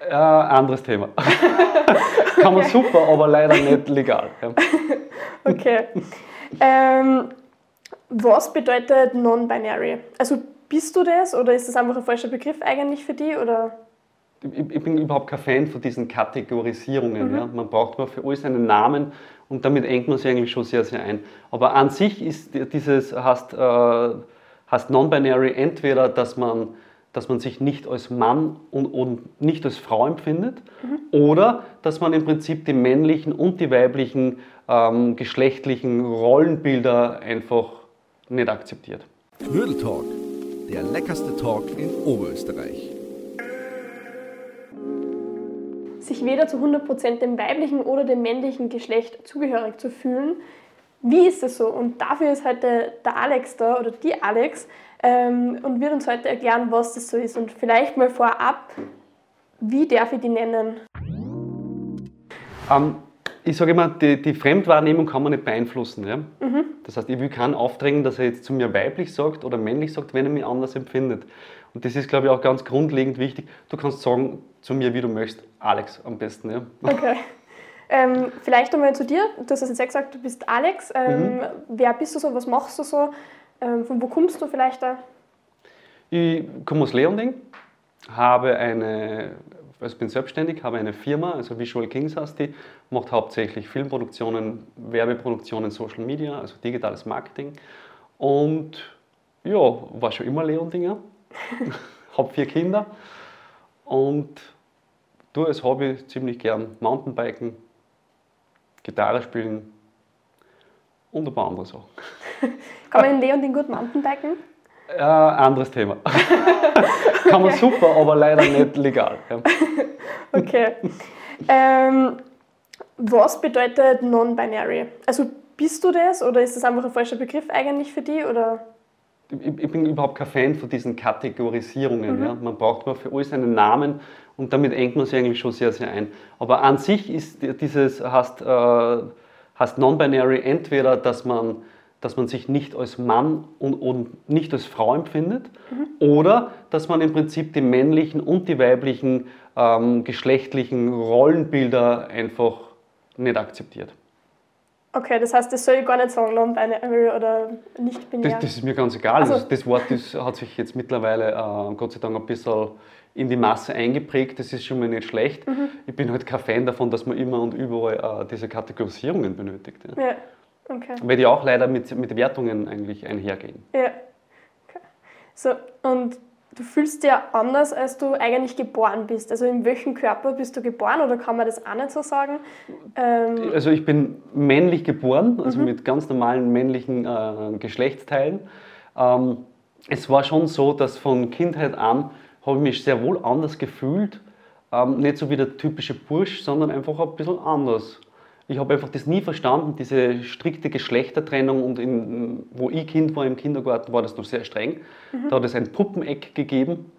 Äh, anderes Thema. Kann man super, aber leider nicht legal. Ja. Okay. Ähm, was bedeutet Non-Binary? Also bist du das oder ist das einfach ein falscher Begriff eigentlich für dich? Oder? Ich, ich bin überhaupt kein Fan von diesen Kategorisierungen. Mhm. Ja. Man braucht nur für alles einen Namen und damit engt man sich eigentlich schon sehr, sehr ein. Aber an sich ist dieses, heißt, äh, heißt Non-Binary entweder, dass man dass man sich nicht als Mann und, und nicht als Frau empfindet mhm. oder dass man im Prinzip die männlichen und die weiblichen ähm, geschlechtlichen Rollenbilder einfach nicht akzeptiert. Knödeltalk, der leckerste Talk in Oberösterreich. Sich weder zu 100% dem weiblichen oder dem männlichen Geschlecht zugehörig zu fühlen, wie ist das so? Und dafür ist heute der Alex da oder die Alex ähm, und wird uns heute erklären, was das so ist. Und vielleicht mal vorab, wie darf ich die nennen? Ähm, ich sage immer, die, die, Fremdwahrnehmung kann man nicht beeinflussen. Ja? Mhm. Das heißt, ich will keinen aufdrängen, dass er jetzt zu mir weiblich sagt oder männlich sagt, wenn er mich anders empfindet. Und das ist, glaube ich, auch ganz grundlegend wichtig. Du kannst sagen zu mir, wie du möchtest. Alex am besten. Ja? Okay. Ähm, vielleicht einmal zu dir. Du hast jetzt gesagt, du bist Alex. Ähm, mhm. Wer bist du so? Was machst du so? Ähm, von wo kommst du vielleicht da? Ich komme aus Leonding, habe eine, also bin selbstständig, habe eine Firma, also Visual Kings heißt die, macht hauptsächlich Filmproduktionen, Werbeproduktionen, Social Media, also digitales Marketing. Und ja, war schon immer Leondinger, habe vier Kinder und tue als Hobby ziemlich gern Mountainbiken, Gitarre spielen und ein paar andere Sachen. Kann man in Leonding gut Mountainbiken? Äh, anderes Thema. Kann man super, aber leider nicht legal. Ja. Okay. Ähm, was bedeutet Non-Binary? Also bist du das oder ist das einfach ein falscher Begriff eigentlich für dich? Oder? Ich, ich bin überhaupt kein Fan von diesen Kategorisierungen. Mhm. Ja. Man braucht nur für alles einen Namen und damit engt man sich eigentlich schon sehr, sehr ein. Aber an sich ist dieses, heißt, äh, heißt Non-Binary entweder, dass man dass man sich nicht als Mann und, und nicht als Frau empfindet mhm. oder dass man im Prinzip die männlichen und die weiblichen ähm, geschlechtlichen Rollenbilder einfach nicht akzeptiert. Okay, das heißt, das soll ich gar nicht sagen, non-binary oder nicht binär. Das, das, ist mir ganz egal. Also. Das, Wort das hat sich jetzt mittlerweile äh, Gott sei Dank ein bisschen in die Masse eingeprägt. Das ist schon mal nicht schlecht. Mhm. Ich bin halt kein Fan davon, dass man immer und überall äh, diese Kategorisierungen benötigt. Ja. ja. Okay. Weil die auch leider mit, mit Wertungen eigentlich einhergehen. Ja. Okay. So, und du fühlst dich ja anders, als du eigentlich geboren bist. Also in welchem Körper bist du geboren oder kann man das auch nicht so sagen? Ähm also ich bin männlich geboren, also mhm. mit ganz normalen männlichen äh, Geschlechtsteilen. Ähm, es war schon so, dass von Kindheit an habe ich mich sehr wohl anders gefühlt. Ähm, nicht so wie der typische Bursch, sondern einfach ein bisschen anders ich habe einfach das nie verstanden, diese strikte Geschlechtertrennung und in, wo ich Kind war im Kindergarten, war das noch sehr streng. Mhm. Da hat es ein Puppeneck gegeben,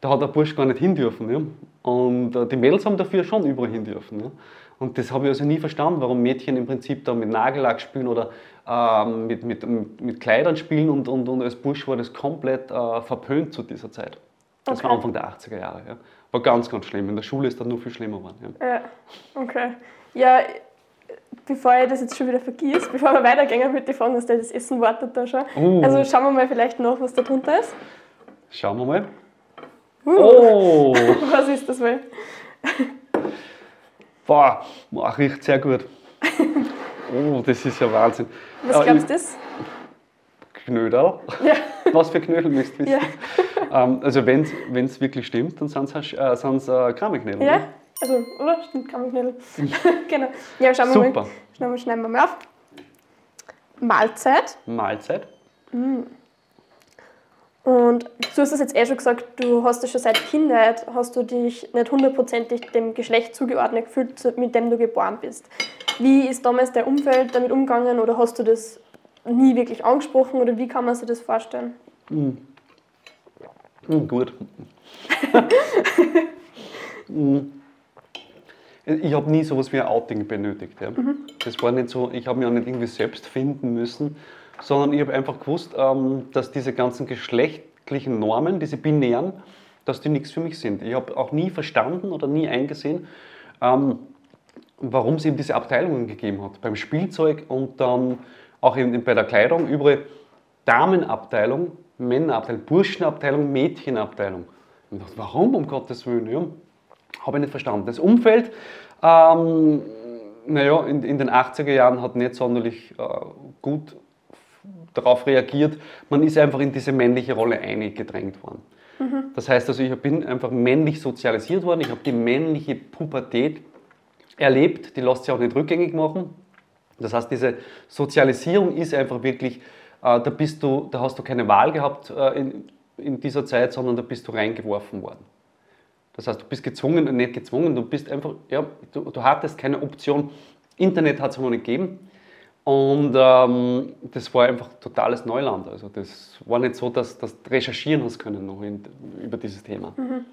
da hat der Bursch gar nicht hin dürfen. Ja? Und äh, die Mädels haben dafür schon überall hin dürfen. Ja? Und das habe ich also nie verstanden, warum Mädchen im Prinzip da mit Nagellack spielen oder ähm, mit, mit, mit Kleidern spielen und, und, und als Bursch war das komplett äh, verpönt zu dieser Zeit. Das okay. war Anfang der 80er Jahre. Ja. War ganz, ganz schlimm. In der Schule ist das nur viel schlimmer geworden. Ja, ja. okay. Ja, bevor ich das jetzt schon wieder vergisst, bevor wir weitergehen mit den dass das Essen wartet da schon. Uh. Also schauen wir mal vielleicht noch, was da drunter ist. Schauen wir mal. Uh. Oh! was ist das wohl? Boah, riecht sehr gut. Oh, das ist ja Wahnsinn. Was glaubst du das? Knödel. Ja. Was für Knödel müsst ihr wissen? Ja. Ähm, also wenn es wirklich stimmt, dann sind es äh, äh, Krameknödel. Ja, ne? Also, oder? Stimmt, Kammerknödel. genau. Ja, schauen wir Super. mal. Schauen wir, schneiden wir mal auf. Mahlzeit. Mahlzeit. Mm. Und du hast es jetzt eh schon gesagt, du hast ja schon seit Kindheit, hast du dich nicht hundertprozentig dem Geschlecht zugeordnet gefühlt, mit dem du geboren bist. Wie ist damals dein Umfeld damit umgegangen oder hast du das nie wirklich angesprochen oder wie kann man sich das vorstellen? Mm. Mm, gut. mm ich habe nie sowas wie ein Outing benötigt. Ja. Mhm. Das war nicht so, ich habe mich auch nicht irgendwie selbst finden müssen, sondern ich habe einfach gewusst, ähm, dass diese ganzen geschlechtlichen Normen, diese binären, dass die nichts für mich sind. Ich habe auch nie verstanden oder nie eingesehen, ähm, warum es eben diese Abteilungen gegeben hat. Beim Spielzeug und dann auch eben bei der Kleidung, überall Damenabteilung, Männerabteilung, Burschenabteilung, Mädchenabteilung. Und ich dachte, warum um Gottes Willen? Ja, habe ich nicht verstanden. Das Umfeld, ähm, naja, in, in, den 80er Jahren hat nicht sonderlich äh, gut darauf reagiert. Man ist einfach in diese männliche Rolle eingedrängt worden. Mhm. Das heißt also, ich bin einfach männlich sozialisiert worden, ich habe die männliche Pubertät erlebt, die lässt sich auch nicht rückgängig machen. Das heißt, diese Sozialisierung ist einfach wirklich, äh, da, bist du, da hast du keine Wahl gehabt äh, in, in dieser Zeit, sondern da bist du reingeworfen worden. Das heißt, du bist gezwungen, nicht gezwungen, du bist einfach, ja, du, du hattest keine Option. Internet hat es noch nicht gegeben. Und ähm, das war einfach totales Neuland. Also das war nicht so, dass, du recherchieren hast können noch in, über dieses Thema. Mhm.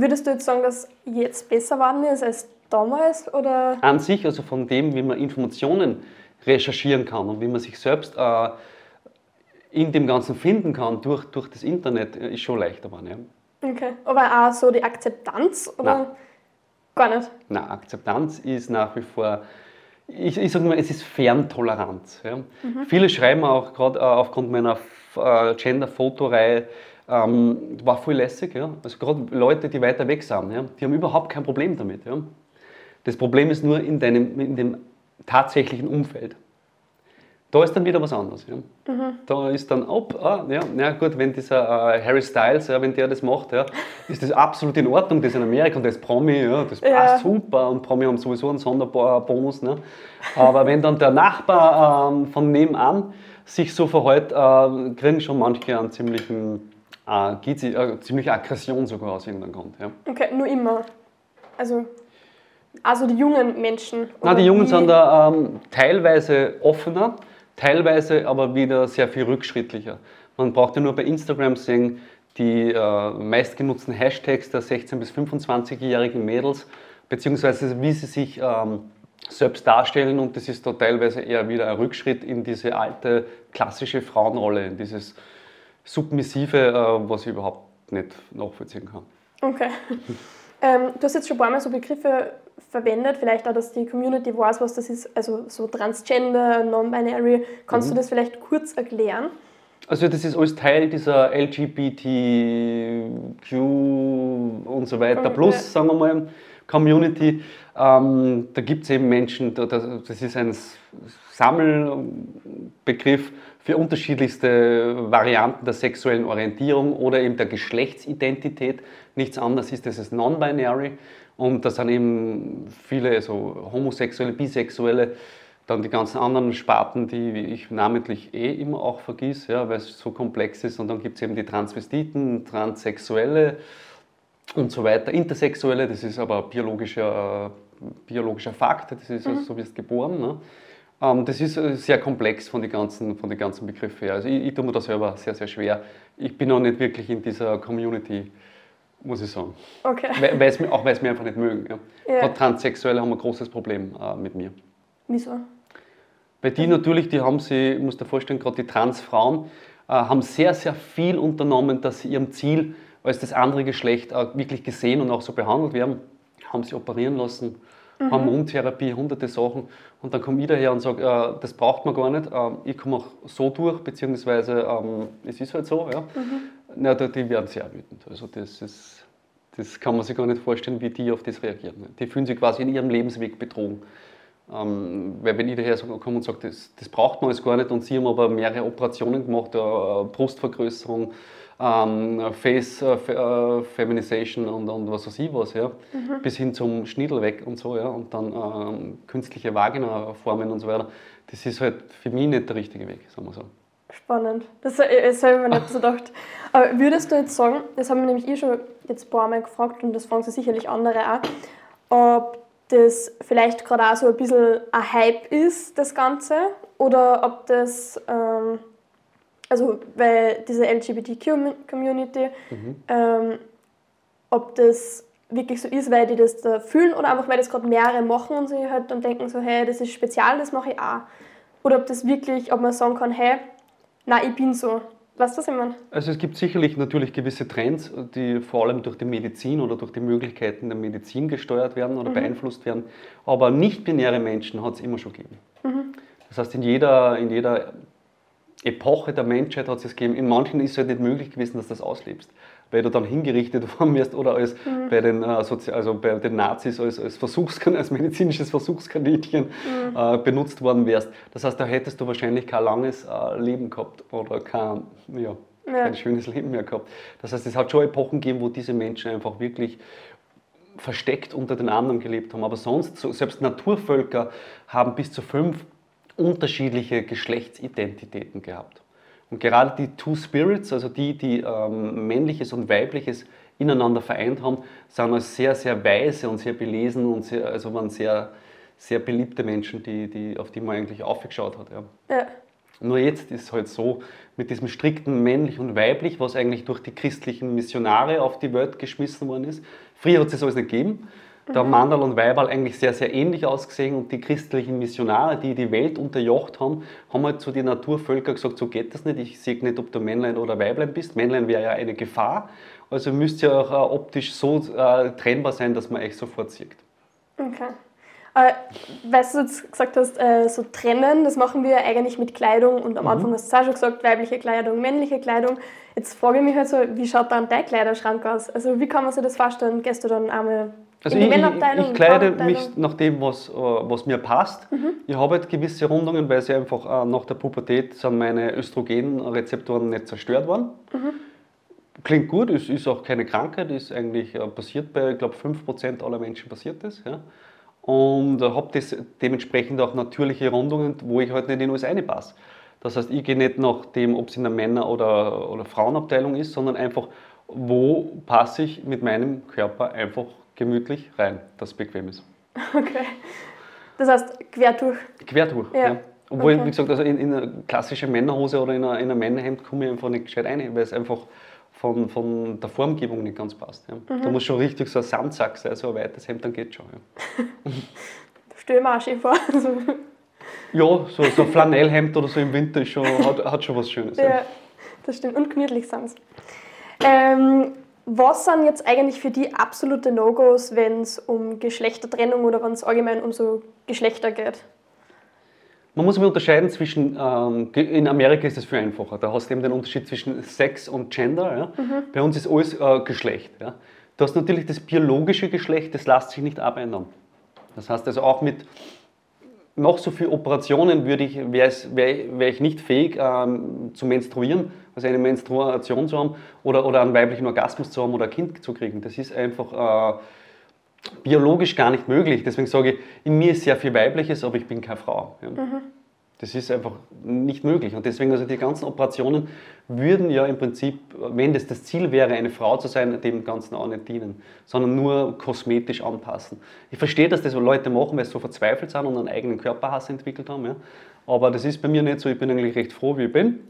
Würdest du jetzt sagen, dass jetzt besser geworden ist als damals? Oder? An sich, also von dem, wie man Informationen recherchieren kann und wie man sich selbst äh, in dem Ganzen finden kann durch, durch das Internet, äh, ist schon leichter geworden. Ja. Okay, aber auch so die Akzeptanz? Oder? Nein. Gar nicht? Nein, Akzeptanz ist nach wie vor ich, ich sage mal, es ist Ferntoleranz. Ja. Mhm. Viele schreiben auch gerade äh, aufgrund meiner äh, Gender-Fotoreihe, ähm, war voll lässig. Ja. Also gerade Leute, die weiter weg sind, ja, die haben überhaupt kein Problem damit. Ja. Das Problem ist nur in, deinem, in dem tatsächlichen Umfeld. Da ist dann wieder was anderes. Ja. Mhm. Da ist dann, ob, ah, ja, ja gut, wenn dieser äh, Harry Styles, ja, wenn der das macht, ja, ist das absolut in Ordnung, das ist in Amerika und das ist Promi, ja, das passt ja. super und Promi haben sowieso einen Sonderbonus. Ne. Aber wenn dann der Nachbar ähm, von nebenan sich so verhält, äh, kriegen schon manche einen ziemlichen, äh, äh, ziemliche Aggression sogar aus irgendeinem Grund. Ja. Okay, nur immer. Also also die jungen Menschen? Nein, die Jungen wie? sind da ähm, teilweise offener, teilweise aber wieder sehr viel rückschrittlicher. Man braucht ja nur bei Instagram sehen, die äh, meistgenutzten Hashtags der 16- bis 25-jährigen Mädels, beziehungsweise wie sie sich ähm, selbst darstellen und das ist da teilweise eher wieder ein Rückschritt in diese alte klassische Frauenrolle, in dieses Submissive, äh, was ich überhaupt nicht nachvollziehen kann. Okay. Ähm, du hast jetzt schon ein paar Mal so Begriffe verwendet, vielleicht auch, dass die Community weiß, was das ist, also so Transgender, Non-Binary. Kannst mhm. du das vielleicht kurz erklären? Also das ist alles Teil dieser LGBTQ und so weiter, plus, sagen wir mal, Community. Ähm, da gibt es eben Menschen, das ist ein Sammelbegriff für unterschiedlichste Varianten der sexuellen Orientierung oder eben der Geschlechtsidentität. Nichts anderes ist das Non-Binary. Und das sind eben viele so Homosexuelle, Bisexuelle, dann die ganzen anderen Sparten, die ich namentlich eh immer auch vergieße, ja, weil es so komplex ist. Und dann gibt es eben die Transvestiten, Transsexuelle und so weiter. Intersexuelle, das ist aber biologischer, biologischer Fakt, das ist mhm. also, so wirst geboren. Ne? Ähm, das ist äh, sehr komplex von den ganzen, von den ganzen Begriffen her. Also ich, ich tue mir das selber sehr, sehr schwer. Ich bin auch nicht wirklich in dieser Community muss ich sagen. Okay. Weil's mir, auch weil sie mir einfach nicht mögen. Ja. Ja. Transsexuelle haben ein großes Problem äh, mit mir. Wieso? Weil die natürlich, die haben sie, ich muss dir vorstellen, gerade die Transfrauen, äh, haben sehr, sehr viel unternommen, dass sie ihrem Ziel als das andere Geschlecht äh, wirklich gesehen und auch so behandelt werden. Haben sie operieren lassen, mhm. Hormontherapie, hunderte Sachen. Und dann komme ich daher und sage, äh, das braucht man gar nicht. Äh, ich komme auch so durch, beziehungsweise ähm, es ist halt so. Ja. Mhm. Na, die werden sehr wütend. Also das, ist, das kann man sich gar nicht vorstellen, wie die auf das reagieren. Die fühlen sich quasi in ihrem Lebensweg betrogen. Ähm, weil wenn ich daher komme und sage, das, das braucht man alles gar nicht und sie haben aber mehrere Operationen gemacht, äh, Brustvergrößerung, ähm, Face äh, äh, Feminization und, und, was weiß ich was, ja, mhm. bis hin zum Schniedel weg und so, ja, und dann ähm, künstliche Vagina-Formen und so weiter. Das ist halt für mich nicht der richtige Weg, sagen wir so. Spannend. Das, das habe ich mir nicht so gedacht. Aber würdest du jetzt sagen, das haben wir nämlich eh schon jetzt ein paar Mal gefragt und das fragen sie sicherlich andere auch, ob das vielleicht gerade auch so ein bisschen ein Hype ist, das Ganze, oder ob das, ähm, also weil diese LGBTQ-Community, mhm. ähm, ob das wirklich so ist, weil die das da fühlen oder einfach weil das gerade mehrere machen und sie halt dann denken so, hey, das ist spezial, das mache ich auch. Oder ob das wirklich, ob man sagen kann, hey, na, ich bin so. Weißt du, was ich meine? Also es gibt sicherlich natürlich gewisse Trends, die vor allem durch die Medizin oder durch die Möglichkeiten der Medizin gesteuert werden oder beeinflusst werden. Aber nicht-binäre Menschen hat es immer schon gegeben. Das heißt, in jeder, in jeder Epoche der Menschheit hat es es gegeben. In manchen ist es halt nicht möglich gewesen, dass du das auslebst. Weil du dann hingerichtet worden wirst oder als bei, den, äh, Sozi also bei den Nazis als, als, Versuchskan als medizinisches Versuchskaninchen äh, benutzt worden wärst. Das heißt, da hättest du wahrscheinlich kein langes äh, Leben gehabt oder kein, ja, Ja. kein schönes Leben mehr gehabt. Das heißt, es hat schon Epochen gegeben, wo diese Menschen einfach wirklich versteckt unter den anderen gelebt haben. Aber sonst, so, selbst Naturvölker haben bis zu fünf unterschiedliche Geschlechtsidentitäten gehabt. Und gerade die Two Spirits, also die, die ähm, männliches und weibliches ineinander vereint haben, sind als sehr, sehr weise und sehr belesen und sehr, also waren sehr, sehr beliebte Menschen, die, die, auf die man eigentlich aufgeschaut hat. Ja. Ja. Nur jetzt ist es halt so, mit diesem strikten männlich und weiblich, was eigentlich durch die christlichen Missionare auf die Welt geschmissen worden ist. Früher hat es das alles nicht gegeben. Da haben Mandal und Weiberl eigentlich sehr, sehr ähnlich ausgesehen und die christlichen Missionare, die die Welt unterjocht haben, haben halt zu den Naturvölkern gesagt, so geht das nicht, ich sehe nicht, ob du Männlein oder Weiblein bist. Männlein wäre ja eine Gefahr, also müsst ihr auch äh, optisch so äh, trennbar sein, dass man euch sofort sieht. Okay. Äh, weißt du, jetzt gesagt hast, äh, so trennen, das machen wir eigentlich mit Kleidung und am Anfang hast du es auch schon gesagt, weibliche Kleidung, männliche Kleidung. Jetzt frage ich mich halt so, wie schaut dann dein Kleiderschrank aus? Also wie kann man sich das vorstellen? Gehst du dann einmal Also ich, ich, ich kleide mich nach dem, was, äh, was mir passt. Ich habe halt gewisse Rundungen, weil sie einfach äh, nach der Pubertät sind meine Östrogenrezeptoren nicht zerstört worden. Klingt gut, es ist auch keine Krankheit, ist eigentlich äh, passiert bei, ich glaube, 5% aller Menschen passiert das. Ja. Und habe das dementsprechend auch natürliche Rundungen, wo ich halt nicht in alles reinpasse. Das heißt, ich gehe nicht nach dem, ob es in der Männer- oder, oder Frauenabteilung ist, sondern einfach, wo passe ich mit meinem Körper einfach gemütlich rein, dass es bequem ist. Okay. Das heißt, quer durch. Quer durch. Ja. Ja. Obwohl, Okay. wie gesagt, also in, in eine klassische Männerhose oder in, ein Männerhemd komme ich einfach nicht gescheit rein, weil es einfach von, von der Formgebung nicht ganz passt. Ja. Mhm. Da muss schon richtig so ein Sandsack sein, so ein weites Hemd, dann geht schon. Ja. Stell mir auch schön vor. Ja, so, so ein Flanellhemd oder so im Winter ist schon, hat, hat schon was Schönes. Ja. ja, das stimmt. Und gemütlich sind. Ähm, was sind jetzt eigentlich für die absolute No-Gos, wenn es um Geschlechtertrennung oder wenn es allgemein um so Geschlechter geht? Man muss immer unterscheiden zwischen, ähm, in Amerika ist es viel einfacher, da hast du eben den Unterschied zwischen Sex und Gender. Ja? Bei uns ist alles äh, Geschlecht. Ja? Du hast natürlich das biologische Geschlecht, das lässt sich nicht abändern. Das heißt also auch mit noch so viel Operationen würde ich, wäre wär, wär ich nicht fähig ähm, zu menstruieren, also eine Menstruation zu haben oder, oder einen weiblichen Orgasmus zu haben oder ein Kind zu kriegen. Das ist einfach äh, biologisch gar nicht möglich. Deswegen sage ich, in mir ist sehr viel Weibliches, aber ich bin keine Frau. Ja. Das ist einfach nicht möglich. Und deswegen, also die ganzen Operationen würden ja im Prinzip, wenn das das Ziel wäre, eine Frau zu sein, dem Ganzen auch nicht dienen, sondern nur kosmetisch anpassen. Ich verstehe, dass das Leute machen, weil sie so verzweifelt sind und einen eigenen Körperhass entwickelt haben. Ja. Aber das ist bei mir nicht so. Ich bin eigentlich recht froh, wie ich bin.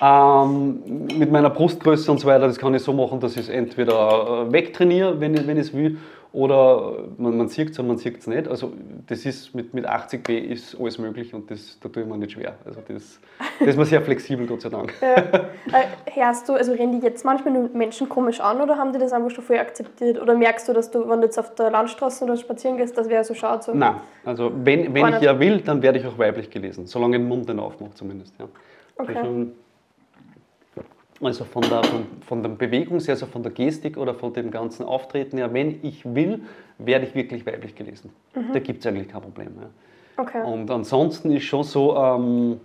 Ähm, mit meiner Brustgröße und so weiter, das kann ich so machen, dass ich es entweder äh, wegtrainiere, wenn ich, es will, oder man, man sieht es und man sieht es nicht. Also das ist mit, mit 80 B ist alles möglich und das, da tue ich mir nicht schwer. Also das, das ist mir sehr flexibel, Gott sei Dank. Ja. Äh, hörst du, also rennen die jetzt manchmal nur Menschen komisch an oder haben die das einfach schon voll akzeptiert? Oder merkst du, dass du, wenn du jetzt auf der Landstraße oder spazieren gehst, dass wer so schaut? So, Nein, also wenn, wenn ich ja will, dann werde ich auch weiblich gelesen, solange den Mund nicht aufmache zumindest. Ja. Okay. Also, also von der, von, von der Bewegung, also von der Gestik oder von dem ganzen Auftreten her, wenn ich will, werde ich wirklich weiblich gelesen. Da gibt es eigentlich kein Problem. Ja. Okay. Und ansonsten ist schon so, ähm,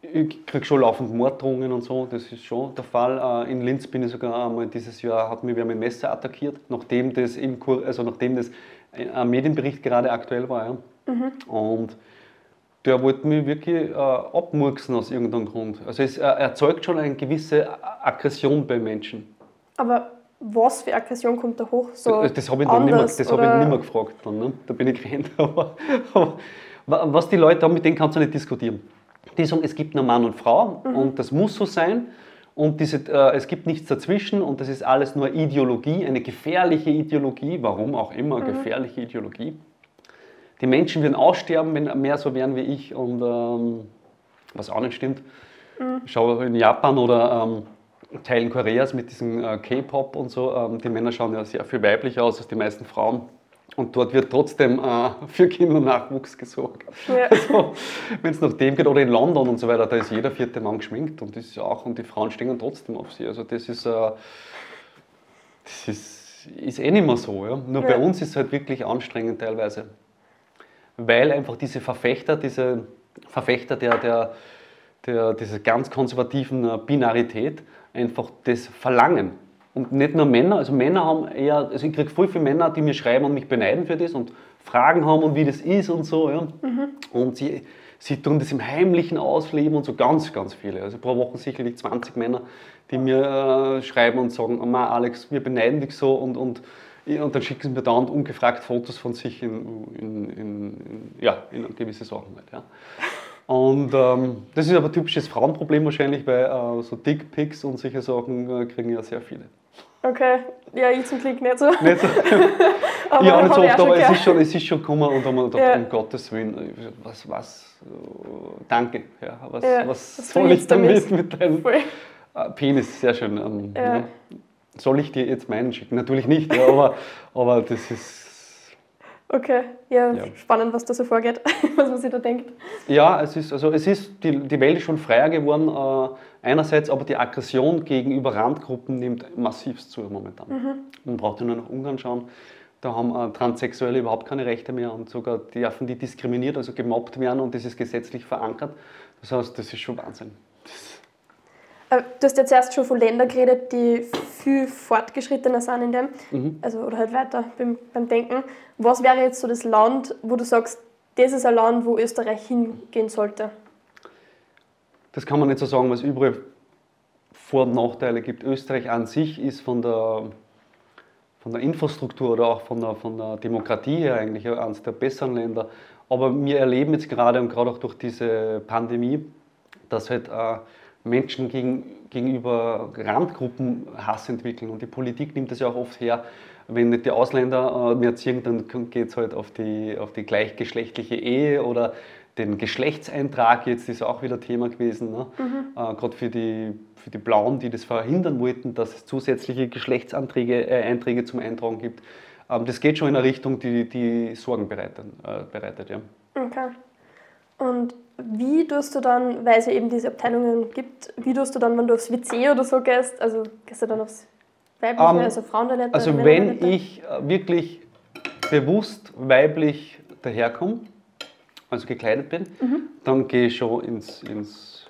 ich kriege schon laufend Morddrohungen und so, das ist schon der Fall. Äh, in Linz bin ich sogar einmal dieses Jahr, hat mich wer mit dem Messer attackiert, nachdem das, im Kur also nachdem das ein Medienbericht gerade aktuell war. Ja. Und der wollte mich wirklich äh, abmurksen aus irgendeinem Grund. Also es äh, erzeugt schon eine gewisse Aggression bei Menschen. Aber was für Aggression kommt da hoch? So Äh, das habe ich, dann nicht mehr- anders, das hab ich nicht mehr gefragt. Dann, ne? Da bin ich gerannt. Aber, aber wa- was die Leute haben, mit denen kannst du nicht diskutieren. Die sagen, es gibt nur Mann und Frau Mhm. und das muss so sein. Und diese, äh, es gibt nichts dazwischen und das ist alles nur Ideologie, eine gefährliche Ideologie, warum auch immer, Mhm. gefährliche Ideologie. Die Menschen würden aussterben, wenn mehr so wären wie ich und ähm, was auch nicht stimmt. Mhm. Schau in Japan oder ähm, Teilen Koreas mit diesem äh, K-Pop und so, ähm, die Männer schauen ja sehr viel weiblicher aus als die meisten Frauen. Und dort wird trotzdem äh, für Kindernachwuchs gesorgt. Ja. Also, Wenn es nach dem geht, oder in London und so weiter, da ist jeder vierte Mann geschminkt und das ist auch, und die Frauen stehen trotzdem auf sie. Also das ist, äh, das ist, ist eh nicht mehr so. Ja? Nur Ja. bei uns ist es halt wirklich anstrengend teilweise. Weil einfach diese Verfechter, diese Verfechter der, der, der, dieser ganz konservativen äh, Binarität einfach das verlangen. Und nicht nur Männer, also Männer haben eher, also ich kriege voll viele Männer, die mir schreiben und mich beneiden für das und Fragen haben und wie das ist und so. Ja. Und sie, sie tun das im Heimlichen ausleben und so ganz, ganz viele. Also pro Woche sicherlich 20 Männer, die mir äh, schreiben und sagen, Alex, wir beneiden dich so und, und, und dann schicken sie mir dauernd ungefragt Fotos von sich in, in, in, ja, in gewisse Sachen halt. Ja. Und ähm, das ist aber ein typisches Frauenproblem wahrscheinlich, weil äh, so Dickpics und solche Sachen äh, kriegen ja sehr viele. Okay, ja, ich zum Glück nicht so. Nicht so, Aber ja, nicht so oft, aber es ist, schon, es ist schon gekommen und wir gedacht, Ja. um Gottes Willen, was, was, äh, danke, ja, was, Ja, was soll ich damit mit deinem äh, Penis? Sehr schön. Ähm, Ja. Soll ich dir jetzt meinen schicken? Natürlich nicht, ja, aber, aber das ist, Okay, ja, Ja. spannend, was da so vorgeht, was man sich da denkt. Ja, es ist, also es ist, die, die Welt ist schon freier geworden, äh, einerseits, aber die Aggression gegenüber Randgruppen nimmt massivst zu momentan. Man braucht ja nur nach Ungarn schauen, da haben äh, Transsexuelle überhaupt keine Rechte mehr und sogar dürfen die diskriminiert, also gemobbt werden und das ist gesetzlich verankert. Das heißt, das ist schon Wahnsinn. Äh, Du hast jetzt erst schon von Ländern geredet, die viel fortgeschrittener sind in dem, Mhm. also oder halt weiter beim, beim Denken. Was wäre jetzt so das Land, wo du sagst, das ist ein Land, wo Österreich hingehen sollte? Das kann man nicht so sagen, weil es überall Vor- und Nachteile gibt. Österreich an sich ist von der, von der Infrastruktur oder auch von der, von der Demokratie her eigentlich eines der besseren Länder. Aber wir erleben jetzt gerade und gerade auch durch diese Pandemie, dass halt äh, Menschen gegen, gegenüber Randgruppen Hass entwickeln. Und die Politik nimmt das ja auch oft her. Wenn nicht die Ausländer äh, mehr ziehen, dann geht es halt auf die, auf die gleichgeschlechtliche Ehe oder den Geschlechtseintrag. Jetzt ist auch wieder Thema gewesen. Ne? Äh, Gerade für die, für die Blauen, die das verhindern wollten, dass es zusätzliche Geschlechtsanträge äh, Einträge zum Eintragen gibt. Ähm, das geht schon in eine Richtung, die, die Sorgen bereitet. Äh, bereitet ja. Okay. Und wie tust du dann, weil es ja eben diese Abteilungen gibt, wie tust du dann, wenn du aufs WC oder so gehst, also gehst du dann aufs weibliche, Ähm, also Frauentoilette? Also wenn ich äh, wirklich bewusst weiblich daherkomme, also gekleidet bin, dann gehe ich schon ins, ins,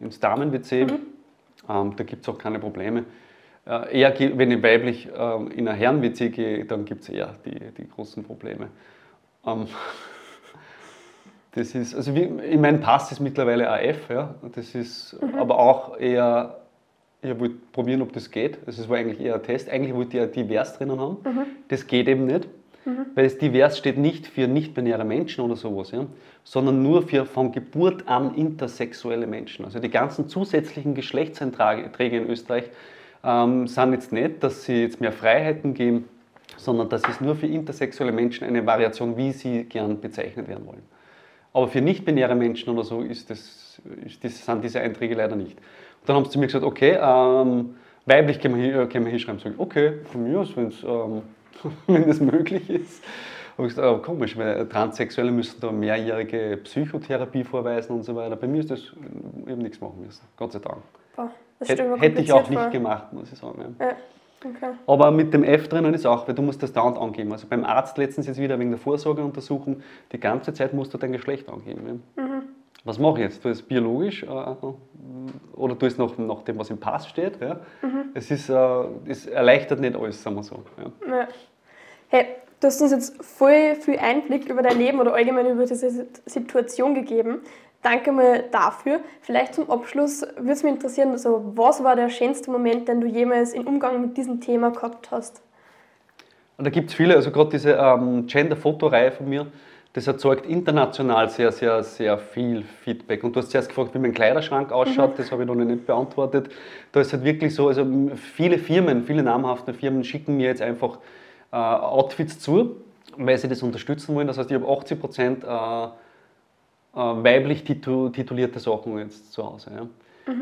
ins Damen-WC. Ähm, da gibt es auch keine Probleme. Äh, eher, wenn ich weiblich ähm, in ein Herren-WC gehe, dann gibt es eher die, die großen Probleme. Ähm, das ist, also wie, in meinem Pass ist mittlerweile AF, ja. Das ist aber auch eher, ich wollte probieren, ob das geht. Also es war eigentlich eher ein Test. Eigentlich wollte ich ja divers drinnen haben. Das geht eben nicht. Weil es divers steht nicht für nicht-binäre Menschen oder sowas, ja, sondern nur für von Geburt an intersexuelle Menschen. Also die ganzen zusätzlichen Geschlechtseinträge in Österreich ähm, sind jetzt nicht, dass sie jetzt mehr Freiheiten geben, sondern das ist nur für intersexuelle Menschen eine Variation, wie sie gern bezeichnet werden wollen. Aber für nicht-binäre Menschen oder so ist das, ist das, sind diese Einträge leider nicht. Und dann haben sie zu mir gesagt, okay, ähm, weiblich können wir, hier, äh, können wir hinschreiben. Sag ich, okay, von mir aus, wenn's, ähm, wenn das möglich ist. Habe ich gesagt, oh, komisch, weil Transsexuelle müssen da mehrjährige Psychotherapie vorweisen und so weiter. Bei mir ist das eben nichts machen müssen, Gott sei Dank. Boah, mir Hätte, ich auch nicht vor. gemacht, muss ich sagen. Ja. Ja, okay. Aber mit dem F drinnen ist auch, weil du musst das dauernd angeben. Also beim Arzt letztens jetzt wieder wegen der Vorsorgeuntersuchung, die ganze Zeit musst du dein Geschlecht angeben. Ja. Was mache ich jetzt? Du es biologisch äh, oder du es nach, nach dem, was im Pass steht. Ja. Es, ist, äh, es erleichtert nicht alles, sagen wir so. Ja. Ja. Hey, du hast uns jetzt voll viel Einblick über dein Leben oder allgemein über diese Sit- Situation gegeben. Danke mal dafür. Vielleicht zum Abschluss würde es mich interessieren, also, was war der schönste Moment, den du jemals im Umgang mit diesem Thema gehabt hast? Und da gibt es viele, also gerade diese ähm, Gender-Fotoreihe von mir, das erzeugt international sehr, sehr, sehr viel Feedback. Und du hast zuerst gefragt, wie mein Kleiderschrank ausschaut, das habe ich noch nicht beantwortet. Da ist halt wirklich so, also viele Firmen, viele namhafte Firmen schicken mir jetzt einfach äh, Outfits zu, weil sie das unterstützen wollen. Das heißt, ich habe 80 Prozent äh, weiblich titu titulierte Sachen jetzt zu Hause. Ja.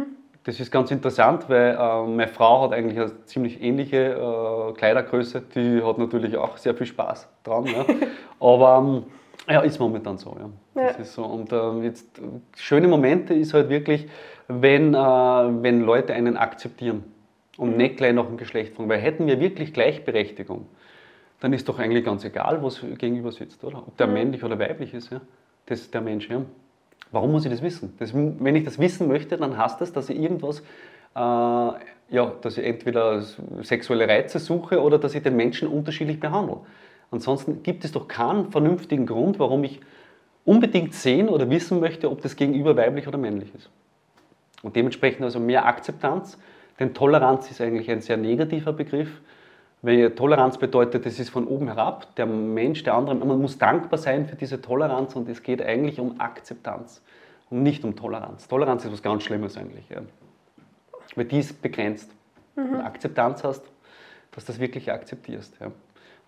Das ist ganz interessant, weil äh, meine Frau hat eigentlich eine ziemlich ähnliche äh, Kleidergröße. Die hat natürlich auch sehr viel Spaß dran. Ja. Aber ähm, ja, ist momentan so. Ja. Ja. Das ist so. Und äh, jetzt, äh, schöne Momente ist halt wirklich, wenn, äh, wenn Leute einen akzeptieren und nicht gleich nach dem Geschlecht fragen. Weil hätten wir wirklich Gleichberechtigung, dann ist doch eigentlich ganz egal, was gegenüber sitzt, oder? Ob der männlich oder weiblich ist, ja. Das ist der Mensch, ja. Warum muss ich das wissen? Das, wenn ich das wissen möchte, dann heißt das, dass ich irgendwas, äh, ja, dass ich entweder sexuelle Reize suche oder dass ich den Menschen unterschiedlich behandle. Ansonsten gibt es doch keinen vernünftigen Grund, warum ich unbedingt sehen oder wissen möchte, ob das Gegenüber weiblich oder männlich ist. Und dementsprechend also mehr Akzeptanz, denn Toleranz ist eigentlich ein sehr negativer Begriff. Weil Toleranz bedeutet, es ist von oben herab, der Mensch, der andere, man muss dankbar sein für diese Toleranz und es geht eigentlich um Akzeptanz und nicht um Toleranz. Toleranz ist was ganz Schlimmes eigentlich, ja. weil die ist begrenzt. Und Akzeptanz hast, dass du das wirklich akzeptierst. Ja.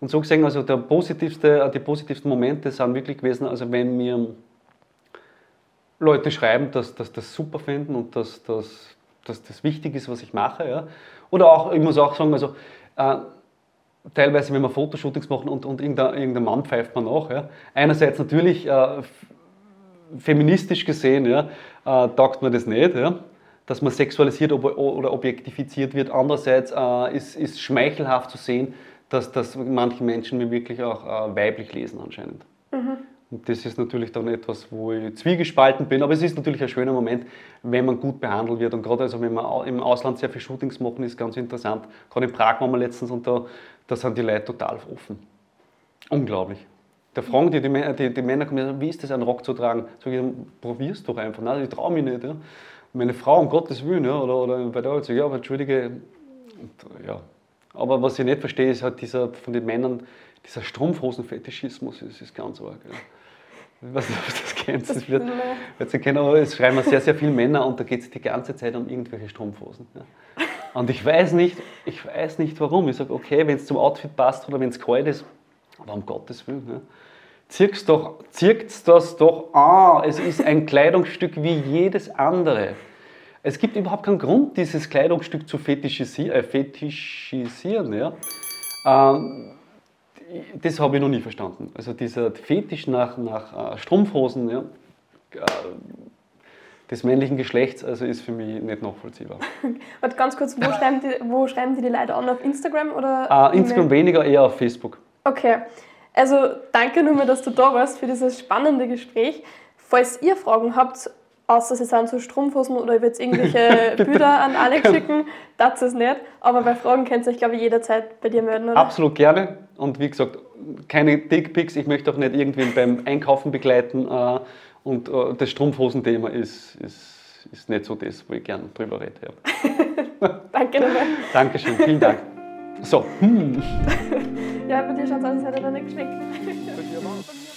Und so gesehen, also der positivste, die positivsten Momente sind wirklich gewesen, also wenn mir Leute schreiben, dass, dass das super finden und dass, dass, dass das wichtig ist, was ich mache. Ja. Oder auch, ich muss auch sagen, also äh, teilweise, wenn wir Fotoshootings machen und, und irgendein, irgendein Mann pfeift man nach. Ja. Einerseits natürlich äh, feministisch gesehen, ja, äh, taugt man das nicht, ja, dass man sexualisiert ob, oder objektifiziert wird. Andererseits äh, ist, ist schmeichelhaft zu sehen, dass, dass manche Menschen mir wirklich auch äh, weiblich lesen anscheinend. Und das ist natürlich dann etwas, wo ich zwiegespalten bin, aber es ist natürlich ein schöner Moment, wenn man gut behandelt wird. Und gerade also, wenn wir au- im Ausland sehr viel Shootings machen, ist ganz interessant. Gerade in Prag waren wir letztens und da, da sind die Leute total offen. Unglaublich. Da fragen die, die, die, die Männer, kommen, wie ist das, einen Rock zu tragen? Sag ich, probier's doch einfach. Nein, ich traue mich nicht. Ja. Meine Frau, um Gottes Willen, ja, oder, oder bei der Arbeit, ja, aber entschuldige. Und, ja. Aber was ich nicht verstehe, ist halt dieser, von den Männern, dieser Strumpfhosen-Fetischismus, das ist ganz arg. Ja. Ich weiß nicht, ob du das kennst. Das wird, wird kennen, aber es schreiben sehr, sehr viele Männer und da geht es die ganze Zeit um irgendwelche Strumpfhosen. Ja. Und ich weiß nicht, ich weiß nicht warum. Ich sage, okay, wenn es zum Outfit passt oder wenn es kalt ist, aber um Gottes Willen. Ja. Zirkt's doch, zirkt's das doch an. Es ist ein Kleidungsstück wie jedes andere. Es gibt überhaupt keinen Grund, dieses Kleidungsstück zu fetischisi äh, fetischisieren. Ja. Ähm, das habe ich noch nie verstanden. Also dieser Fetisch nach, nach äh, Strumpfhosen ja, äh, des männlichen Geschlechts also ist für mich nicht nachvollziehbar. Warte, ganz kurz, wo schreiben, die, wo schreiben die die Leute an? Auf Instagram oder? Äh, Instagram weniger, eher auf Facebook. Okay, also danke nochmal, dass du da warst für dieses spannende Gespräch. Falls ihr Fragen habt, außer sie sind so Strumpfhosen oder ihr wollt irgendwelche Bilder an Alex schicken, das ist nicht. Aber bei Fragen könnt ihr euch, glaube ich, jederzeit bei dir melden, oder? Absolut gerne. Und wie gesagt, keine Dickpics. Ich möchte auch nicht irgendwen beim Einkaufen begleiten. Und äh, das Strumpfhosenthema ist, ist, ist nicht so das, wo ich gerne drüber rede. Ja. Danke nochmal. Dankeschön, vielen Dank. So, hm. Ja, bei dir schaut es aus, als hätte er nicht geschmeckt.